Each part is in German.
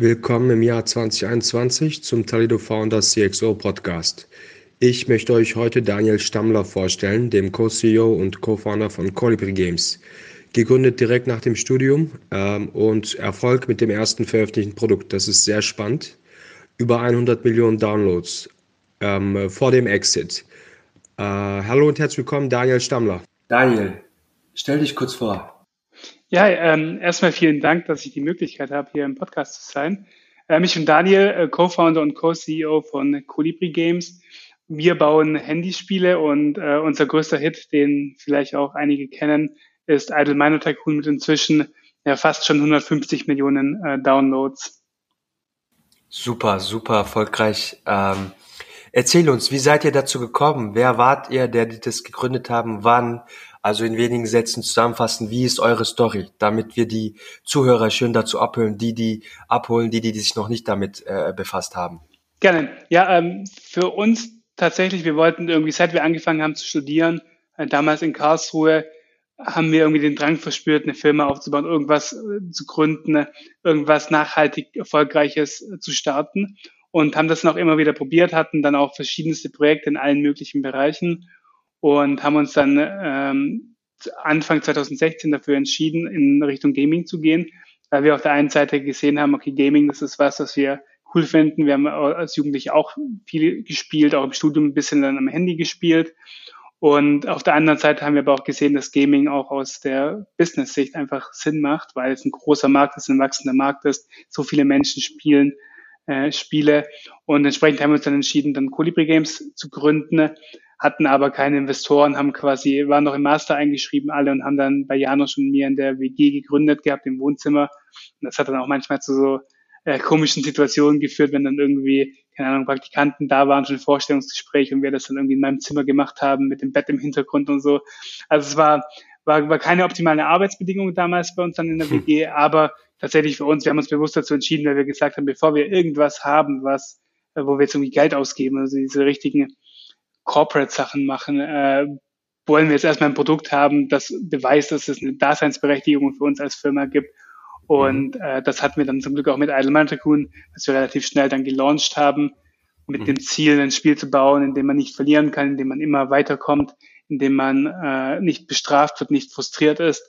Willkommen im Jahr 2021 zum Talido Founders CXO Podcast. Ich möchte euch heute Daniel Stammler vorstellen, dem Co-CEO und Co-Founder von Colibri Games. Gegründet direkt nach dem Studium ähm, und Erfolg mit dem ersten veröffentlichten Produkt. Das ist sehr spannend. Über 100 Millionen Downloads ähm, vor dem Exit. Äh, hallo und herzlich willkommen, Daniel Stammler. Daniel, stell dich kurz vor. Ja, ähm, erstmal vielen Dank, dass ich die Möglichkeit habe, hier im Podcast zu sein. Ähm, ich bin Daniel, äh, Co-Founder und Co-CEO von Colibri Games. Wir bauen Handyspiele und äh, unser größter Hit, den vielleicht auch einige kennen, ist Idle Miner Tycoon mit inzwischen ja, fast schon 150 Millionen äh, Downloads. Super, super erfolgreich. Ähm, erzähl uns, wie seid ihr dazu gekommen? Wer wart ihr, der das gegründet haben? Wann? Also in wenigen Sätzen zusammenfassen, wie ist eure Story, damit wir die Zuhörer schön dazu abholen, die die abholen, die die, die sich noch nicht damit äh, befasst haben. Gerne. Ja, ähm, für uns tatsächlich, wir wollten irgendwie, seit wir angefangen haben zu studieren, äh, damals in Karlsruhe, haben wir irgendwie den Drang verspürt, eine Firma aufzubauen, irgendwas äh, zu gründen, irgendwas nachhaltig Erfolgreiches äh, zu starten und haben das noch immer wieder probiert, hatten dann auch verschiedenste Projekte in allen möglichen Bereichen und haben uns dann ähm, Anfang 2016 dafür entschieden, in Richtung Gaming zu gehen, weil wir auf der einen Seite gesehen haben, okay, Gaming, das ist was, was wir cool finden. Wir haben als Jugendliche auch viel gespielt, auch im Studium ein bisschen dann am Handy gespielt. Und auf der anderen Seite haben wir aber auch gesehen, dass Gaming auch aus der Business-Sicht einfach Sinn macht, weil es ein großer Markt ist, ein wachsender Markt ist, so viele Menschen spielen äh, Spiele. Und entsprechend haben wir uns dann entschieden, dann Colibri Games zu gründen, hatten aber keine Investoren, haben quasi, waren noch im Master eingeschrieben alle und haben dann bei Janusz und mir in der WG gegründet gehabt, im Wohnzimmer. Und das hat dann auch manchmal zu so äh, komischen Situationen geführt, wenn dann irgendwie, keine Ahnung, Praktikanten da waren, schon ein Vorstellungsgespräch und wir das dann irgendwie in meinem Zimmer gemacht haben, mit dem Bett im Hintergrund und so. Also es war, war, war keine optimale Arbeitsbedingung damals bei uns dann in der. WG, aber tatsächlich für uns, wir haben uns bewusst dazu entschieden, weil wir gesagt haben, bevor wir irgendwas haben, was, äh, wo wir jetzt irgendwie Geld ausgeben, also diese richtigen Corporate-Sachen machen, äh, wollen wir jetzt erstmal ein Produkt haben, das beweist, dass es eine Daseinsberechtigung für uns als Firma gibt. Und mhm. äh, das hatten wir dann zum Glück auch mit Idle Man Tycoon, dass wir relativ schnell dann gelauncht haben, mit mhm. dem Ziel, ein Spiel zu bauen, in dem man nicht verlieren kann, in dem man immer weiterkommt, in dem man äh, nicht bestraft wird, nicht frustriert ist.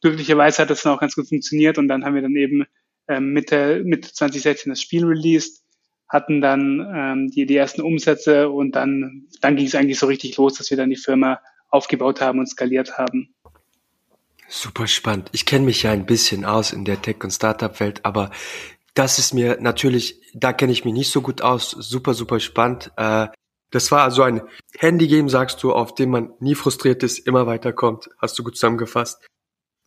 Glücklicherweise hat das dann auch ganz gut funktioniert und dann haben wir dann eben äh, Mitte, Mitte 2016 das Spiel released hatten dann ähm, die, die ersten Umsätze und dann, dann ging es eigentlich so richtig los, dass wir dann die Firma aufgebaut haben und skaliert haben. Super spannend. Ich kenne mich ja ein bisschen aus in der Tech- und Startup-Welt, aber das ist mir natürlich, da kenne ich mich nicht so gut aus. Super, super spannend. Äh, das war also ein Handy-Game, sagst du, auf dem man nie frustriert ist, immer weiterkommt. Hast du gut zusammengefasst.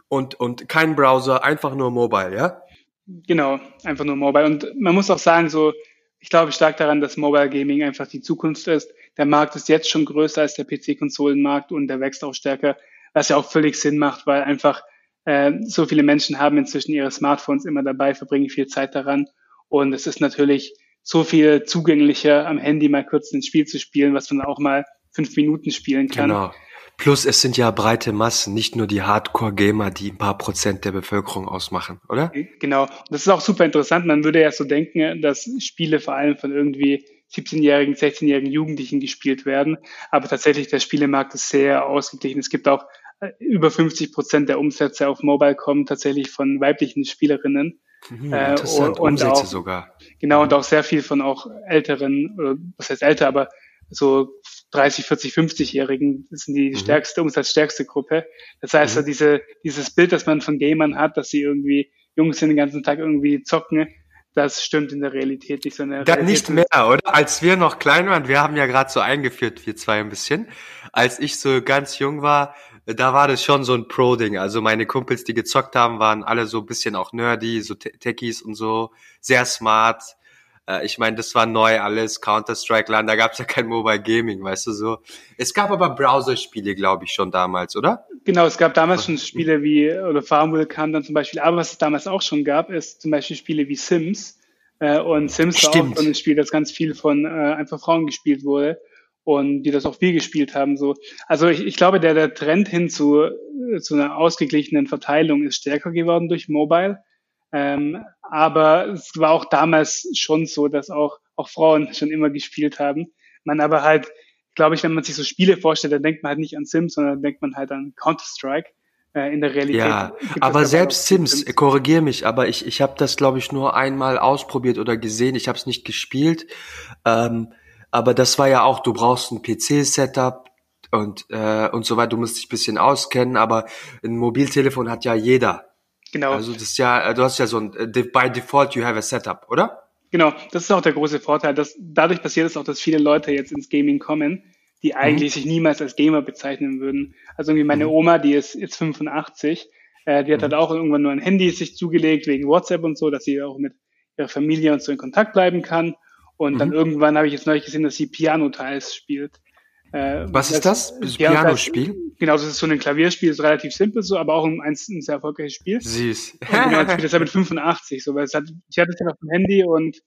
Und, und kein Browser, einfach nur Mobile, ja? Genau, einfach nur Mobile. Und man muss auch sagen, so ich glaube stark daran, dass Mobile Gaming einfach die Zukunft ist. Der Markt ist jetzt schon größer als der PC-Konsolenmarkt und der wächst auch stärker, was ja auch völlig Sinn macht, weil einfach äh, so viele Menschen haben inzwischen ihre Smartphones immer dabei, verbringen viel Zeit daran und es ist natürlich so viel zugänglicher am Handy mal kurz ein Spiel zu spielen, was man auch mal fünf Minuten spielen kann. Genau. Plus es sind ja breite Massen, nicht nur die Hardcore-Gamer, die ein paar Prozent der Bevölkerung ausmachen, oder? Genau. Und das ist auch super interessant. Man würde ja so denken, dass Spiele vor allem von irgendwie 17-jährigen, 16-jährigen Jugendlichen gespielt werden. Aber tatsächlich, der Spielemarkt ist sehr ausgeglichen. Es gibt auch äh, über 50 Prozent der Umsätze auf Mobile kommen tatsächlich von weiblichen Spielerinnen. Mhm, äh, und Umsätze auch, sogar. Genau, und auch sehr viel von auch älteren, was heißt älter, aber so 30, 40, 50-Jährigen das sind die mhm. stärkste, umsatzstärkste Gruppe. Das heißt, mhm. so diese, dieses Bild, das man von Gamern hat, dass sie irgendwie Jungs sind den ganzen Tag irgendwie zocken, das stimmt in der Realität nicht. So eine Dann nicht mehr, oder? Als wir noch klein waren, wir haben ja gerade so eingeführt, wir zwei ein bisschen. Als ich so ganz jung war, da war das schon so ein Pro-Ding. Also meine Kumpels, die gezockt haben, waren alle so ein bisschen auch nerdy, so Techies und so, sehr smart. Äh, ich meine, das war neu alles, Counter-Strike LAN, da gab es ja kein Mobile Gaming, weißt du so. Es gab aber Browser-Spiele, glaube ich, schon damals, oder? Genau, es gab damals schon Spiele wie, oder Farmville kam dann zum Beispiel, aber was es damals auch schon gab, ist zum Beispiel Spiele wie Sims. Äh, und Sims Stimmt. war auch so ein Spiel, das ganz viel von äh, einfach Frauen gespielt wurde und die das auch viel gespielt haben. So, also ich, ich glaube, der der Trend hin zu zu einer ausgeglichenen Verteilung ist stärker geworden durch Mobile. Ähm, aber es war auch damals schon so, dass auch, auch Frauen schon immer gespielt haben. Man aber halt, glaube ich, wenn man sich so Spiele vorstellt, dann denkt man halt nicht an Sims, sondern dann denkt man halt an Counter-Strike. Äh, in der Realität. Ja, aber selbst Sims, Sims. korrigier mich, aber ich, ich habe das, glaube ich, nur einmal ausprobiert oder gesehen. Ich habe es nicht gespielt. Ähm, aber das war ja auch, du brauchst ein PC-Setup und, äh, und so weiter. Du musst dich bisschen auskennen, aber ein Mobiltelefon hat ja jeder. Genau. Also das ist ja, du hast ja so ein, äh, by default you have a setup, oder? Genau, das ist auch der große Vorteil. Dass, dadurch passiert es auch, dass viele Leute jetzt ins Gaming kommen, die mhm. eigentlich mhm. sich niemals als Gamer bezeichnen würden. Also irgendwie meine mhm. Oma, die ist jetzt 85, äh, die hat mhm. halt auch irgendwann nur ein Handy sich zugelegt wegen WhatsApp und so, dass sie auch mit ihrer Familie und so in Kontakt bleiben kann. Und dann mhm. irgendwann habe ich jetzt neulich gesehen, dass sie Piano-Teils spielt. Äh, Was ist das? das Piano-Spiel? Genau, das ist so ein Klavierspiel, ist relativ simpel so, aber auch ein, ein sehr erfolgreiches Spiel. Süß. Und genau, ich spiele das ja mit 85, so, weil es hat, ich hatte es ja auf dem Handy und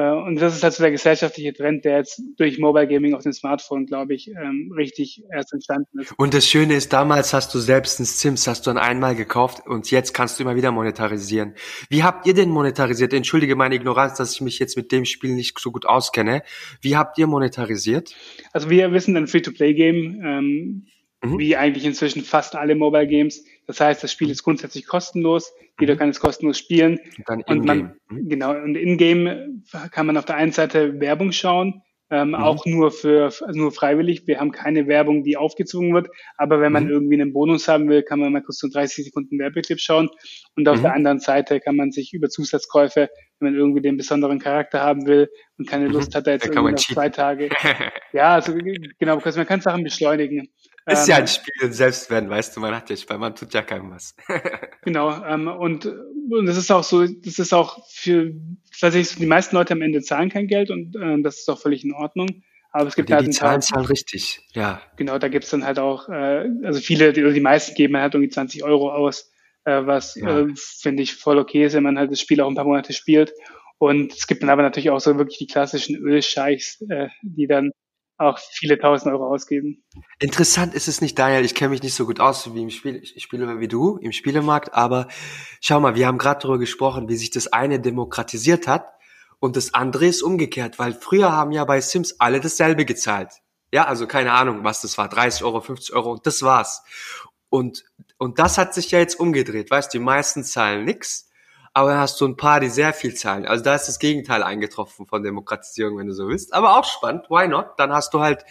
und das ist halt so der gesellschaftliche Trend, der jetzt durch Mobile Gaming auf dem Smartphone, glaube ich, ähm, richtig erst entstanden ist. Und das Schöne ist, damals hast du selbst ein Sims, hast du dann einmal gekauft und jetzt kannst du immer wieder monetarisieren. Wie habt ihr denn monetarisiert? Entschuldige meine Ignoranz, dass ich mich jetzt mit dem Spiel nicht so gut auskenne. Wie habt ihr monetarisiert? Also wir wissen ein Free-to-Play-Game, ähm, mhm. wie eigentlich inzwischen fast alle Mobile Games. Das heißt, das Spiel ist grundsätzlich kostenlos. Jeder mhm. kann es kostenlos spielen. Und, und man, mhm. genau, und in-game kann man auf der einen Seite Werbung schauen, ähm, mhm. auch nur für, also nur freiwillig. Wir haben keine Werbung, die aufgezwungen wird. Aber wenn man mhm. irgendwie einen Bonus haben will, kann man mal kurz so 30 Sekunden Werbeclip schauen. Und auf der mhm. anderen Seite kann man sich über Zusatzkäufe, wenn man irgendwie den besonderen Charakter haben will und keine Lust hat, da jetzt irgendwie noch zwei Tage. ja, also genau, man kann Sachen beschleunigen. Ist ja ein ähm, Spiel selbst wenn, weißt du, man hat ja Spaß, man tut ja keinem was. genau, ähm, und, und das ist auch so, das ist auch für, tatsächlich, die meisten Leute am Ende zahlen kein Geld und äh, das ist auch völlig in Ordnung. Aber es gibt die, halt die Zahlen zahlen richtig, ja. Genau, da gibt's dann halt auch, äh, also viele, die, oder die meisten geben halt irgendwie 20 Euro aus, äh, was ja. äh, finde ich voll okay ist, wenn man halt das Spiel auch ein paar Monate spielt. Und es gibt dann aber natürlich auch so wirklich die klassischen Ölscheichs, äh, die dann auch viele tausend Euro ausgeben. Interessant ist es nicht, Daniel. Ich kenne mich nicht so gut aus wie im Spiel. Ich spiele wie du im Spielemarkt, aber schau mal, wir haben gerade darüber gesprochen, wie sich das eine demokratisiert hat und das andere ist umgekehrt, weil früher haben ja bei Sims alle dasselbe gezahlt. Ja, also keine Ahnung, was das war, 30 Euro, 50 Euro und das war's. Und, und das hat sich ja jetzt umgedreht, weißt du, die meisten zahlen nix aber hast du ein paar, die sehr viel zahlen. Also da ist das Gegenteil eingetroffen von Demokratisierung, wenn du so willst. Aber auch spannend, why not? Dann hast du halt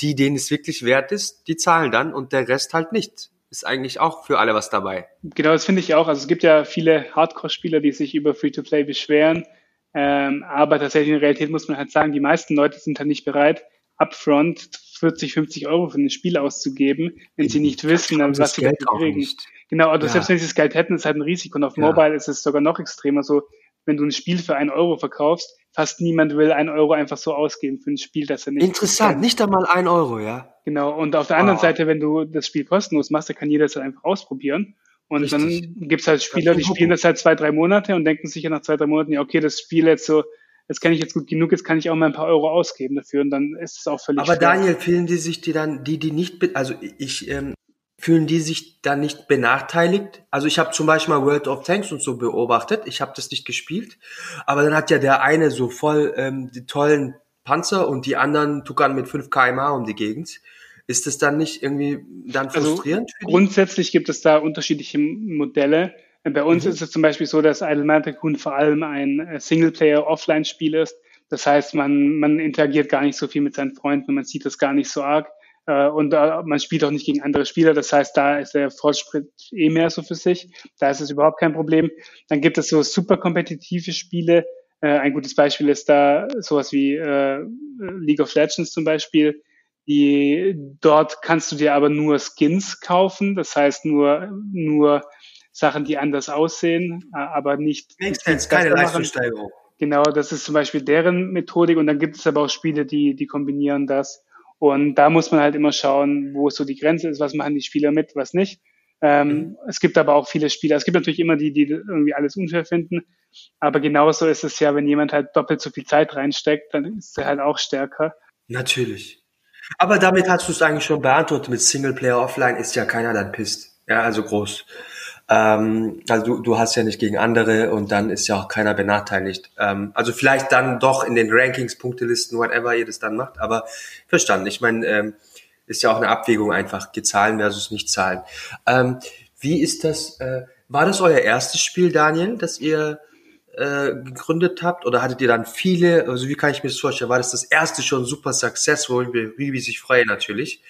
die, denen es wirklich wert ist, die zahlen dann und der Rest halt nicht. Ist eigentlich auch für alle was dabei. Genau, das finde ich auch. Also es gibt ja viele Hardcore-Spieler, die sich über Free-to-Play beschweren. Ähm, aber tatsächlich in der Realität muss man halt sagen, die meisten Leute sind halt nicht bereit, upfront 40, 50 Euro für ein Spiel auszugeben, wenn sie nicht wissen, was sie dafür kriegen. Genau, oder ja. selbst wenn sie das Geld hätten, ist halt ein Risiko. Und auf ja. Mobile ist es sogar noch extremer. So, wenn du ein Spiel für einen Euro verkaufst, fast niemand will einen Euro einfach so ausgeben für ein Spiel, das er nicht. Interessant, kennt. nicht einmal ein Euro, ja. Genau. Und auf der wow. anderen Seite, wenn du das Spiel kostenlos machst, dann kann jeder das halt einfach ausprobieren. Und Richtig. dann gibt's halt Spieler, die spielen das halt zwei, drei Monate und denken sich ja nach zwei, drei Monaten, ja, okay, das Spiel jetzt so, das kenne ich jetzt gut genug, jetzt kann ich auch mal ein paar Euro ausgeben dafür und dann ist es auch völlig Aber schwer. Daniel, fühlen die sich die dann, die, die nicht, also ich, ähm, fühlen die sich dann nicht benachteiligt? Also ich habe zum Beispiel mal World of Tanks und so beobachtet. Ich habe das nicht gespielt, aber dann hat ja der eine so voll ähm, die tollen Panzer und die anderen tuckern mit 5 kmh um die Gegend. Ist das dann nicht irgendwie dann also frustrierend? Also grundsätzlich gibt es da unterschiedliche Modelle. Bei uns mhm. ist es zum Beispiel so, dass Idle Tycoon vor allem ein äh, Singleplayer-Offline-Spiel ist. Das heißt, man, man interagiert gar nicht so viel mit seinen Freunden, man sieht das gar nicht so arg. Äh, und äh, man spielt auch nicht gegen andere Spieler. Das heißt, da ist der Fortschritt eh mehr so für sich. Da ist es überhaupt kein Problem. Dann gibt es so super kompetitive Spiele. Äh, ein gutes Beispiel ist da sowas wie League of Legends zum Beispiel. Die, dort kannst du dir aber nur Skins kaufen. Das heißt nur, nur Sachen, die anders aussehen, äh, aber nicht. Makes sense, keine Leistungssteigerung. Genau, das ist zum Beispiel deren Methodik. Und dann gibt es aber auch Spiele, die, die kombinieren das. Und da muss man halt immer schauen, wo so die Grenze ist, was machen die Spieler mit, was nicht. Ähm, mhm. Es gibt aber auch viele Spieler. Es gibt natürlich immer die, die irgendwie alles unfair finden. Aber genauso ist es ja, wenn jemand halt doppelt so viel Zeit reinsteckt, dann ist er halt auch stärker. Natürlich. Aber damit hast du es eigentlich schon beantwortet. Mit Singleplayer Offline ist ja keiner dann pisst. Ja, also groß. Ähm, also du, du hast ja nicht gegen andere und dann ist ja auch keiner benachteiligt. Ähm, also vielleicht dann doch in den Rankings, Punktelisten, whatever ihr das dann macht, aber verstanden. Ich meine, ähm, ist ja auch eine Abwägung einfach, zahlen versus nicht zahlen. Ähm, wie ist das, äh, war das euer erstes Spiel, Daniel, das ihr äh, gegründet habt? Oder hattet ihr dann viele? Also wie kann ich mir das vorstellen? War das das erste schon super successful, wie, wie sich freue natürlich?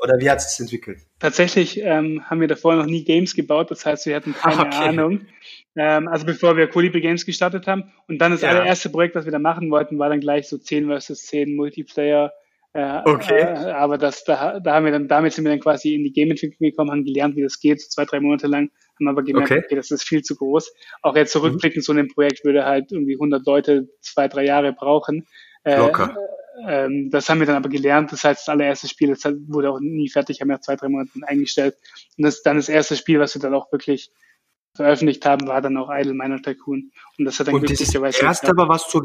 Oder wie hat es sich entwickelt? Tatsächlich ähm, haben wir davor noch nie Games gebaut, das heißt, wir hatten keine okay. Ahnung. Ähm, also bevor wir Colibri Games gestartet haben. Und dann das ja. allererste Projekt, was wir da machen wollten, war dann gleich so 10 versus 10 Multiplayer äh, okay. Äh, aber das, da, da haben wir dann, damit sind wir dann quasi in die Game-Entwicklung gekommen, haben gelernt, wie das geht, zwei, drei Monate lang, haben aber gemerkt, okay, okay das ist viel zu groß. Auch jetzt zurückblickend, mhm. so ein Projekt würde halt irgendwie 100 Leute zwei, drei Jahre brauchen. Äh, Locker. Äh, ähm, das haben wir dann aber gelernt. Das heißt, das allererste Spiel, das wurde auch nie fertig, haben wir zwei, drei Monate eingestellt. Und das dann das erste Spiel, was wir dann auch wirklich veröffentlicht haben, war dann auch Idle Miner Tycoon. Und das hat dann Und das erste aber, was du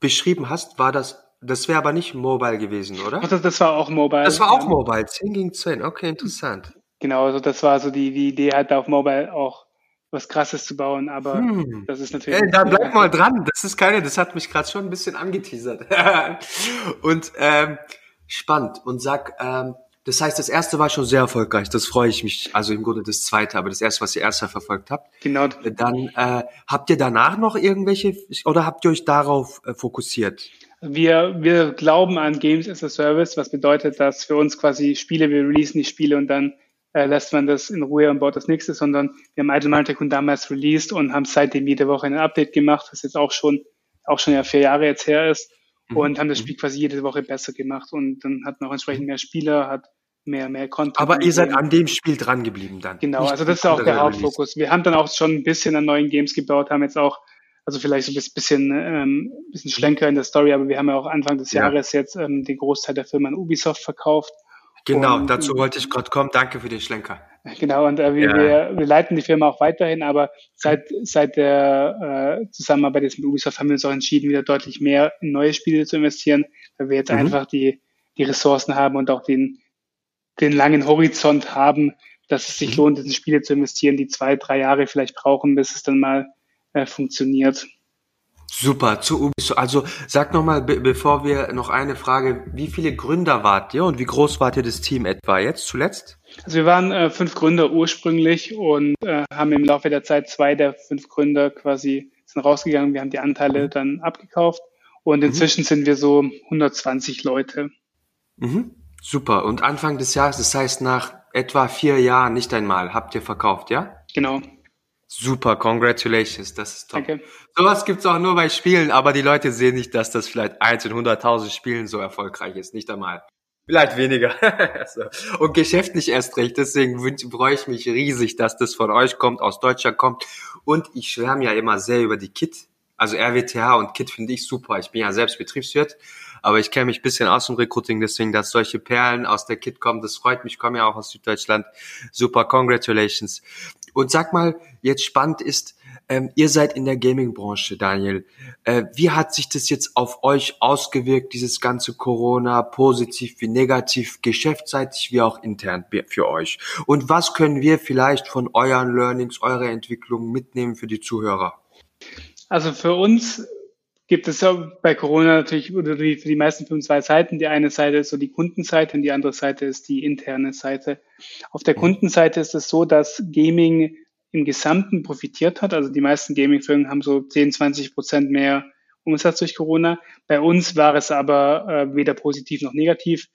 beschrieben hast, war das das wäre aber nicht mobile gewesen, oder? Das, das war auch mobile. Das war auch mobile, 10 gegen 10. Okay, interessant. Genau, also das war so die, die Idee, halt auf mobile auch was Krasses zu bauen, aber hm. das ist natürlich. Ey, da bleib mal dran. Das ist keine, das hat mich gerade schon ein bisschen angeteasert. und ähm, spannend. Und sag, ähm, das heißt, das erste war schon sehr erfolgreich. Das freue ich mich. Also im Grunde das zweite, aber das erste, was ihr erster verfolgt habt. Genau. Dann äh, habt ihr danach noch irgendwelche oder habt ihr euch darauf äh, fokussiert? Wir, wir glauben an Games as a Service, was bedeutet, dass für uns quasi Spiele, wir releasen die Spiele und dann äh, lässt man das in Ruhe und baut das nächste, sondern wir haben Idle Tycoon damals released und haben seitdem jede Woche ein Update gemacht, was jetzt auch schon, auch schon ja vier Jahre jetzt her ist mhm. und haben das mhm. Spiel quasi jede Woche besser gemacht und dann hat man auch entsprechend mehr Spieler, hat mehr, mehr Content. Aber ihr seid an dem Spiel dran geblieben dann. Genau, Nicht also das ist auch der Hauptfokus. Wir haben dann auch schon ein bisschen an neuen Games gebaut, haben jetzt auch also vielleicht so ein bisschen, ähm, bisschen schlenker in der Story, aber wir haben ja auch Anfang des ja. Jahres jetzt ähm, den Großteil der Firma an Ubisoft verkauft. Genau, und, dazu wollte ich gerade kommen. Danke für den Schlenker. Genau, und äh, wir, ja. wir, wir leiten die Firma auch weiterhin, aber seit, seit der äh, Zusammenarbeit jetzt mit Ubisoft haben wir uns auch entschieden, wieder deutlich mehr in neue Spiele zu investieren, weil wir jetzt mhm. einfach die, die Ressourcen haben und auch den, den langen Horizont haben, dass es sich mhm. lohnt, in Spiele zu investieren, die zwei, drei Jahre vielleicht brauchen, bis es dann mal äh, funktioniert. Super, zu Ubisoft. Also sag nochmal, be bevor wir noch eine Frage, wie viele Gründer wart ihr und wie groß wart ihr das Team etwa jetzt zuletzt? Also wir waren äh, fünf Gründer ursprünglich und äh, haben im Laufe der Zeit zwei der fünf Gründer quasi sind rausgegangen. Wir haben die Anteile mhm. dann abgekauft und mhm. inzwischen mhm. sind wir so 120 Leute. Mhm. Super. Und Anfang des Jahres, das heißt nach etwa vier Jahren nicht einmal, habt ihr verkauft, ja? Genau. Super, congratulations, das ist top. Danke. Sowas gibt's auch nur bei Spielen, aber die Leute sehen nicht, dass das vielleicht eins in 100.000 Spielen so erfolgreich ist, nicht einmal. Vielleicht weniger. Und geschäftlich erst recht. Deswegen freue ich mich riesig, dass das von euch kommt, aus Deutschland kommt. Und ich schwärme ja immer sehr über die KIT. Also RWTH und KIT finde ich super. Ich bin ja selbst Betriebswirt, aber ich kenne mich bisschen aus dem Recruiting, deswegen, dass solche Perlen aus der KIT kommen, das freut mich. Ich komme ja auch aus Süddeutschland. Super, congratulations. Und sag mal, jetzt spannend ist, ähm, ihr seid in der Gaming-Branche, Daniel. Äh, wie hat sich das jetzt auf euch ausgewirkt, dieses ganze Corona, positiv wie negativ, geschäftsseitig wie auch intern für euch? Und was können wir vielleicht von euren Learnings, eurer Entwicklung mitnehmen für die Zuhörer? Also für uns gibt es ja bei Corona natürlich oder für die meisten Firmen zwei Seiten. Die eine Seite ist so die Kundenseite und die andere Seite ist die interne Seite. Auf der mhm. Kundenseite ist es so, dass Gaming im Gesamten profitiert hat. Also die meisten Gaming-Firmen haben so 10, 20 Prozent mehr Umsatz durch Corona. Bei uns war es aber äh, weder positiv noch negativ.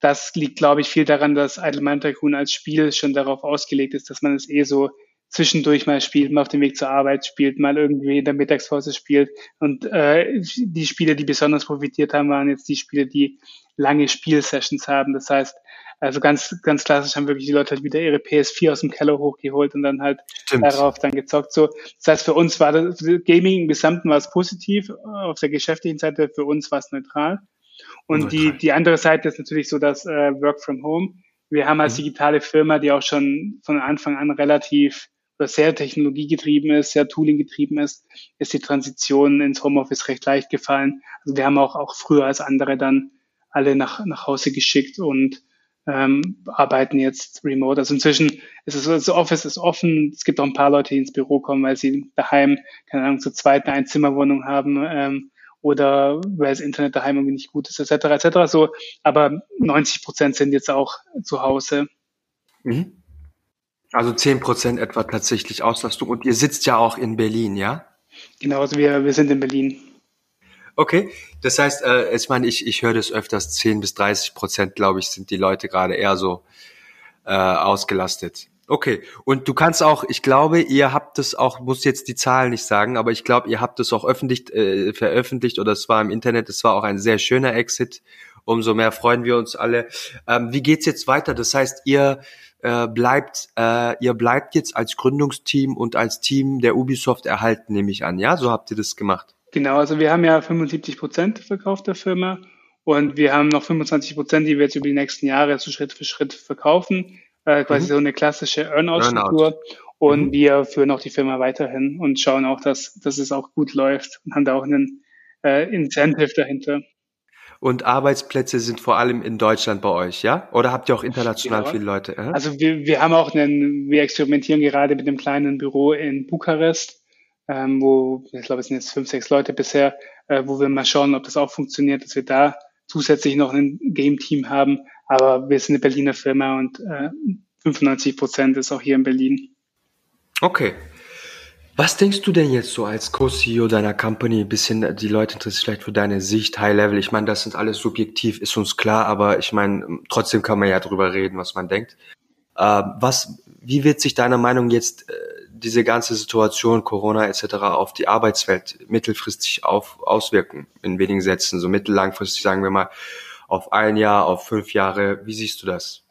Das liegt, glaube ich, viel daran, dass Idle Mind Tycoon als Spiel schon darauf ausgelegt ist, dass man es eh so zwischendurch mal spielt, mal auf dem Weg zur Arbeit spielt, mal irgendwie in der Mittagspause spielt. Und äh, die Spiele, die besonders profitiert haben, waren jetzt die Spiele, die lange Spielsessions haben. Das heißt, also ganz, ganz klassisch haben wirklich die Leute halt wieder ihre PS4 aus dem Keller hochgeholt und dann halt Stimmt. darauf dann gezockt. So, das heißt, für uns war das Gaming im Gesamten war es positiv, auf der geschäftlichen Seite für uns war es neutral. Und neutral. die, die andere Seite ist natürlich so, dass äh, Work from Home. Wir haben als mhm. digitale Firma, die auch schon von Anfang an relativ sehr technologiegetrieben ist, sehr Tooling-getrieben ist, ist die Transition ins Homeoffice recht leicht gefallen. Also wir haben auch, auch früher als andere dann alle nach, nach Hause geschickt und ähm, arbeiten jetzt remote. Also inzwischen ist es so, das Office ist offen. Es gibt auch ein paar Leute, die ins Büro kommen, weil sie daheim, keine Ahnung, zu zweit eine Einzimmerwohnung haben ähm, oder weil das Internet daheim irgendwie nicht gut ist, etc. etc. So, aber 90 Prozent sind jetzt auch zu Hause. Mhm. Also 10 Prozent etwa tatsächlich Auslastung. Und ihr sitzt ja auch in Berlin, ja? Genau, also wir, wir sind in Berlin. Okay, das heißt, äh, ich meine, ich, ich höre das öfters, 10 bis 30 Prozent, glaube ich, sind die Leute gerade eher so äh, ausgelastet. Okay, und du kannst auch, ich glaube, ihr habt es auch, muss jetzt die Zahlen nicht sagen, aber ich glaube, ihr habt es auch öffentlich äh, veröffentlicht oder es war im Internet, es war auch ein sehr schöner Exit. Umso mehr freuen wir uns alle. Ähm, wie geht's jetzt weiter? Das heißt, ihr äh, bleibt, äh, ihr bleibt jetzt als Gründungsteam und als Team der Ubisoft erhalten, nehme ich an. Ja, so habt ihr das gemacht. Genau, also wir haben ja 75 Prozent verkauft der Firma und wir haben noch 25 Prozent, die wir jetzt über die nächsten Jahre so Schritt für Schritt verkaufen. Äh, quasi mhm. so eine klassische Earnout-Struktur. Earnout. Und mhm. wir führen auch die Firma weiterhin und schauen auch, dass, dass es auch gut läuft und haben da auch einen äh, Incentive dahinter. Und Arbeitsplätze sind vor allem in Deutschland bei euch, ja? Oder habt ihr auch international genau. viele Leute? Äh? Also wir, wir haben auch einen, wir experimentieren gerade mit einem kleinen Büro in Bukarest, ähm, wo, ich glaube, es sind jetzt fünf, sechs Leute bisher, äh, wo wir mal schauen, ob das auch funktioniert, dass wir da zusätzlich noch ein Game-Team haben. Aber wir sind eine Berliner Firma und äh, 95 Prozent ist auch hier in Berlin. Okay, was denkst du denn jetzt so als Co-CEO deiner Company? Bisschen die Leute interessiert vielleicht für deine Sicht, High Level. Ich meine, das sind alles subjektiv, ist uns klar, aber ich meine, trotzdem kann man ja drüber reden, was man denkt. Äh, was, wie wird sich deiner Meinung jetzt äh, diese ganze Situation, Corona etc. auf die Arbeitswelt mittelfristig auf, auswirken? In wenigen Sätzen, so mittellangfristig sagen wir mal auf ein Jahr, auf fünf Jahre. Wie siehst du das?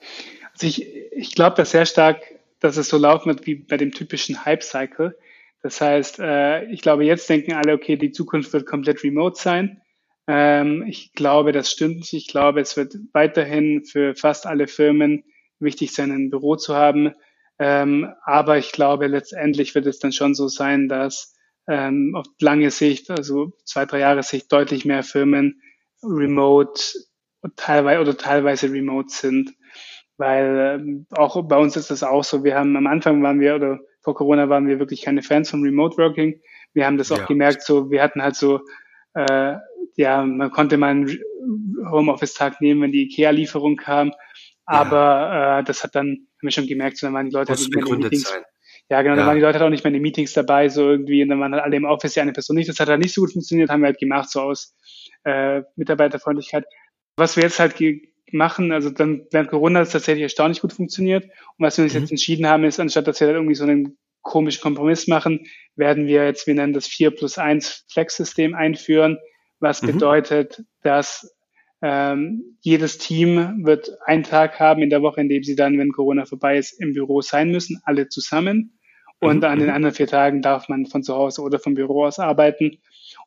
Also ich, ich glaube da sehr stark, dass es so laufen wird wie bei dem typischen Hype-Cycle das heißt, äh, ich glaube, jetzt denken alle, okay, die Zukunft wird komplett remote sein. Ähm, ich glaube, das stimmt nicht. Ich glaube, es wird weiterhin für fast alle Firmen wichtig sein, ein Büro zu haben. Ähm, aber ich glaube, letztendlich wird es dann schon so sein, dass ähm, auf lange Sicht, also zwei, drei Jahre Sicht, deutlich mehr Firmen remote teilweise oder teilweise remote sind. Weil ähm, auch bei uns ist das auch so. Wir haben am Anfang waren wir oder vor Corona waren wir wirklich keine Fans von Remote Working. Wir haben das auch ja. gemerkt, so wir hatten halt so, äh, ja, man konnte mal einen Homeoffice-Tag nehmen, wenn die IKEA-Lieferung kam. Aber ja. äh, das hat dann, haben wir schon gemerkt, so, dann waren die Leute halt nicht mehr in den Meetings. Sein. Ja, genau, ja. dann waren die Leute halt auch nicht mehr in den Meetings dabei, so irgendwie, und dann waren halt alle im Office ja eine Person nicht. Das hat halt nicht so gut funktioniert, haben wir halt gemacht, so aus äh, Mitarbeiterfreundlichkeit. Was wir jetzt halt machen. Also dann während Corona hat es tatsächlich erstaunlich gut funktioniert. Und was wir uns mhm. jetzt entschieden haben, ist, anstatt dass wir dann irgendwie so einen komischen Kompromiss machen, werden wir jetzt, wir nennen das 4 plus 1 Flex-System einführen, was mhm. bedeutet, dass ähm, jedes Team wird einen Tag haben in der Woche, in dem sie dann, wenn Corona vorbei ist, im Büro sein müssen, alle zusammen. Und mhm. an den mhm. anderen vier Tagen darf man von zu Hause oder vom Büro aus arbeiten.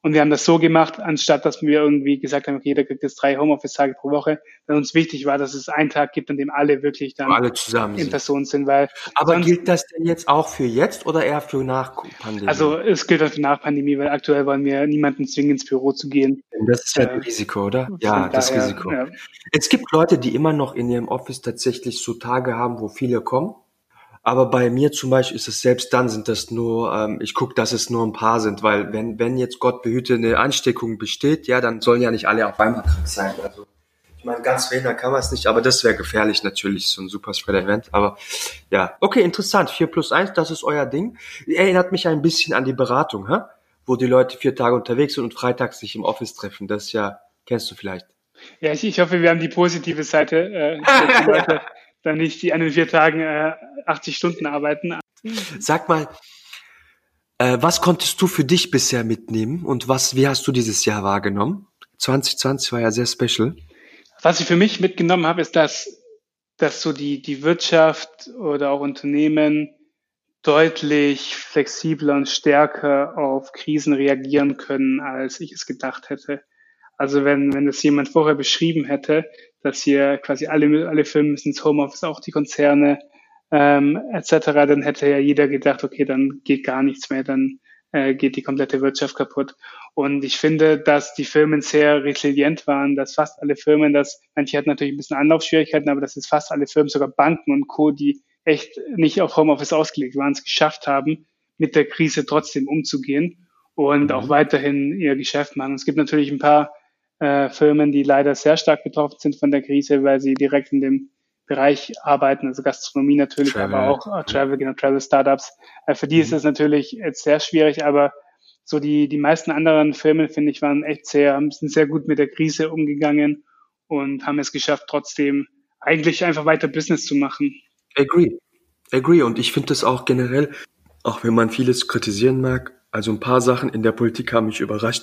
Und wir haben das so gemacht, anstatt dass wir irgendwie gesagt haben, okay, jeder kriegt jetzt drei Homeoffice-Tage pro Woche, weil uns wichtig war, dass es einen Tag gibt, an dem alle wirklich dann alle zusammen in Person sind. Weil Aber gilt das denn jetzt auch für jetzt oder eher für nach Pandemie? Also es gilt auch für nach Pandemie, weil aktuell wollen wir niemanden zwingen, ins Büro zu gehen. Das ist ja äh, ein Risiko, oder? Ja, das daher, Risiko. Ja. Es gibt Leute, die immer noch in ihrem Office tatsächlich so Tage haben, wo viele kommen aber bei mir zum Beispiel ist es selbst dann sind das nur, ähm, ich gucke, dass es nur ein paar sind, weil wenn, wenn jetzt Gott behüte eine Ansteckung besteht, ja, dann sollen ja nicht alle auf einmal krank sein. Also ich meine, ganz verhindern kann man es nicht, aber das wäre gefährlich natürlich, so ein Superspreader-Event. Aber ja, okay, interessant. 4 plus 1, das ist euer Ding. Erinnert mich ein bisschen an die Beratung, hä? wo die Leute vier Tage unterwegs sind und freitags sich im Office treffen. Das ja, kennst du vielleicht. Ja, ich, ich hoffe, wir haben die positive Seite. Äh, dann nicht die an den vier Tagen äh, 80 Stunden arbeiten. Sag mal, äh, was konntest du für dich bisher mitnehmen und was, wie hast du dieses Jahr wahrgenommen? 2020 war ja sehr special. Was ich für mich mitgenommen habe, ist, dass, dass so die, die Wirtschaft oder auch Unternehmen deutlich flexibler und stärker auf Krisen reagieren können, als ich es gedacht hätte. Also wenn, wenn das jemand vorher beschrieben hätte, dass hier quasi alle, alle Firmen müssen ins Homeoffice, auch die Konzerne ähm, etc., dann hätte ja jeder gedacht, okay, dann geht gar nichts mehr, dann äh, geht die komplette Wirtschaft kaputt. Und ich finde, dass die Firmen sehr resilient waren, dass fast alle Firmen, dass manche hatten natürlich ein bisschen Anlaufschwierigkeiten, aber dass es fast alle Firmen, sogar Banken und Co., die echt nicht auf Homeoffice ausgelegt waren, es geschafft haben, mit der Krise trotzdem umzugehen und mhm. auch weiterhin ihr Geschäft machen. Es gibt natürlich ein paar äh, Firmen, die leider sehr stark betroffen sind von der Krise, weil sie direkt in dem Bereich arbeiten, also Gastronomie natürlich, Travel. aber auch äh, Travel, genau, Travel Startups. Äh, für die mhm. ist es natürlich jetzt sehr schwierig, aber so die, die meisten anderen Firmen, finde ich, waren echt sehr, sind sehr gut mit der Krise umgegangen und haben es geschafft, trotzdem eigentlich einfach weiter Business zu machen. Agree. Agree. Und ich finde das auch generell, auch wenn man vieles kritisieren mag, also ein paar Sachen in der Politik haben mich überrascht.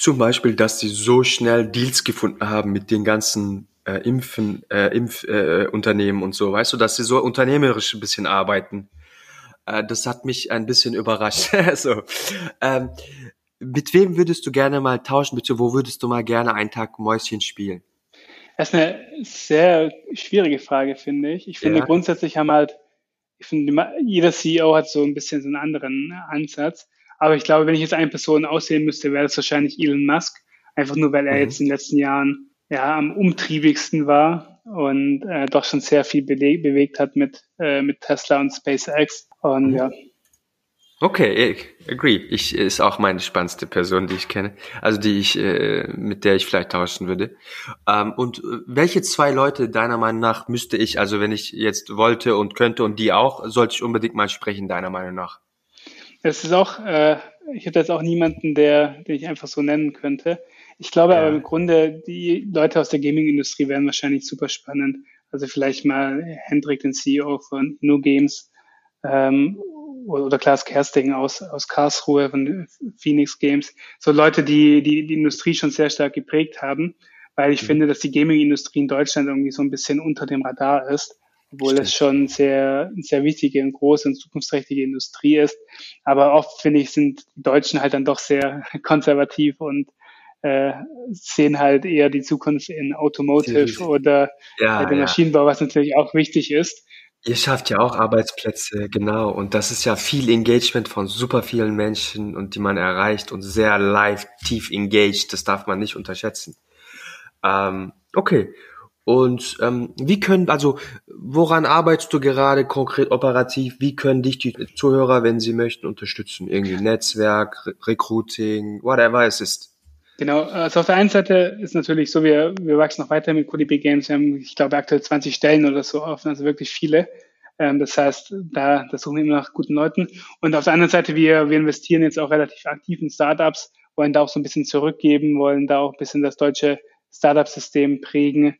Zum Beispiel, dass sie so schnell Deals gefunden haben mit den ganzen äh, Impfen, äh, Impfunternehmen äh, und so. Weißt du, dass sie so unternehmerisch ein bisschen arbeiten. Äh, das hat mich ein bisschen überrascht. so. Ähm, mit wem würdest du gerne mal tauschen? Bitte, wo würdest du mal gerne einen Tag Mäuschen spielen? Das ist eine sehr schwierige Frage, finde ich. Ich finde ja. grundsätzlich haben halt, ich finde, jeder CEO hat so ein bisschen so einen anderen Ansatz. Aber ich glaube, wenn ich jetzt eine Person aussehen müsste, wäre das wahrscheinlich Elon Musk. Einfach nur, weil er mhm. jetzt in den letzten Jahren ja am umtriebigsten war und äh, doch schon sehr viel bewegt hat mit, äh, mit Tesla und SpaceX. Und mhm. ja, Okay, ich agree. Ich ist auch meine spannendste Person, die ich kenne, also die ich äh, mit der ich vielleicht tauschen würde. Ähm, und äh, welche zwei Leute deiner Meinung nach müsste ich, also wenn ich jetzt wollte und könnte und die auch, sollte ich unbedingt mal sprechen deiner Meinung nach? Es ist auch, äh, ich hätte jetzt auch niemanden, der, den ich einfach so nennen könnte. Ich glaube ja. aber im Grunde, die Leute aus der Gaming-Industrie wären wahrscheinlich super spannend. Also vielleicht mal Hendrik, den CEO von No Games, ähm, oder Klaas Kersting aus, aus Karlsruhe von Phoenix Games. So Leute, die, die die Industrie schon sehr stark geprägt haben, weil ich mhm. finde, dass die Gaming-Industrie in Deutschland irgendwie so ein bisschen unter dem Radar ist, obwohl Stimmt. es schon sehr, sehr wichtige und große und zukunftsträchtige Industrie ist. Aber oft finde ich, sind die Deutschen halt dann doch sehr konservativ und äh, sehen halt eher die Zukunft in Automotive oder ja, äh, Maschinenbau, was natürlich auch wichtig ist. Ihr schafft ja auch Arbeitsplätze, genau. Und das ist ja viel Engagement von super vielen Menschen und die man erreicht und sehr live, tief engaged. Das darf man nicht unterschätzen. Ähm, okay. Und ähm, wie können, also woran arbeitest du gerade konkret operativ? Wie können dich die Zuhörer, wenn sie möchten, unterstützen? Irgendwie Netzwerk, Re Recruiting, whatever es ist. Genau, also auf der einen Seite ist natürlich so, wir, wir wachsen noch weiter mit Colibri Games. Wir haben, ich glaube, aktuell 20 Stellen oder so offen, also wirklich viele. Ähm, das heißt, da, da suchen wir immer nach guten Leuten. Und auf der anderen Seite, wir, wir investieren jetzt auch relativ aktiv in Startups, wollen da auch so ein bisschen zurückgeben, wollen da auch ein bisschen das deutsche Startup-System prägen,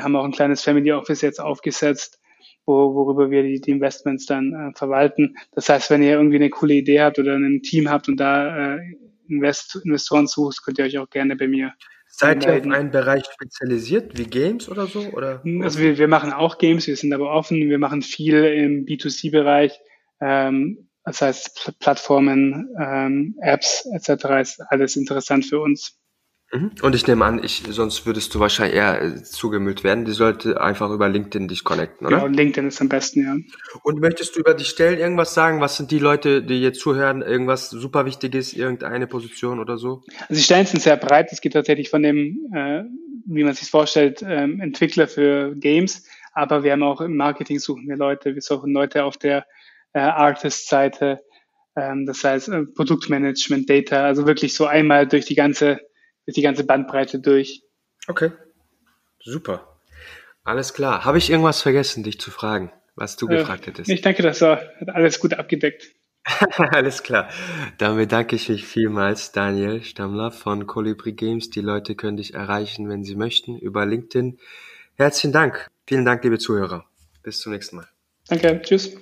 haben auch ein kleines Family Office jetzt aufgesetzt, wo, worüber wir die, die Investments dann äh, verwalten. Das heißt, wenn ihr irgendwie eine coole Idee habt oder ein Team habt und da äh, Invest Investoren sucht, könnt ihr euch auch gerne bei mir Seid ihr auf einen Bereich spezialisiert, wie Games oder so? Oder? Also wir, wir machen auch Games, wir sind aber offen, wir machen viel im B2C-Bereich, ähm, das heißt Plattformen, ähm, Apps etc. ist alles interessant für uns. Mhm. Und ich nehme an, ich, sonst würdest du wahrscheinlich eher äh, zugemüllt werden. Die sollte einfach über LinkedIn dich connecten, oder? Genau, LinkedIn ist am besten, ja. Und möchtest du über die Stellen irgendwas sagen? Was sind die Leute, die jetzt zuhören? Irgendwas super Wichtiges, irgendeine Position oder so? Also die Stellen sind sehr breit. Es geht tatsächlich von dem, äh, wie man sich vorstellt, ähm, Entwickler für Games. Aber wir haben auch im Marketing suchen wir Leute. Wir suchen Leute auf der äh, Artist-Seite. Ähm, das heißt äh, Produktmanagement, Data. Also wirklich so einmal durch die ganze ist die ganze Bandbreite durch. Okay, super. Alles klar. Habe ich irgendwas vergessen, dich zu fragen, was du äh, gefragt hättest? Ich denke, das war, hat alles gut abgedeckt. alles klar. Dann bedanke ich mich vielmals, Daniel Stammler von Colibri Games. Die Leute können dich erreichen, wenn sie möchten, über LinkedIn. Herzlichen Dank. Vielen Dank, liebe Zuhörer. Bis zum nächsten Mal. Danke. Tschüss.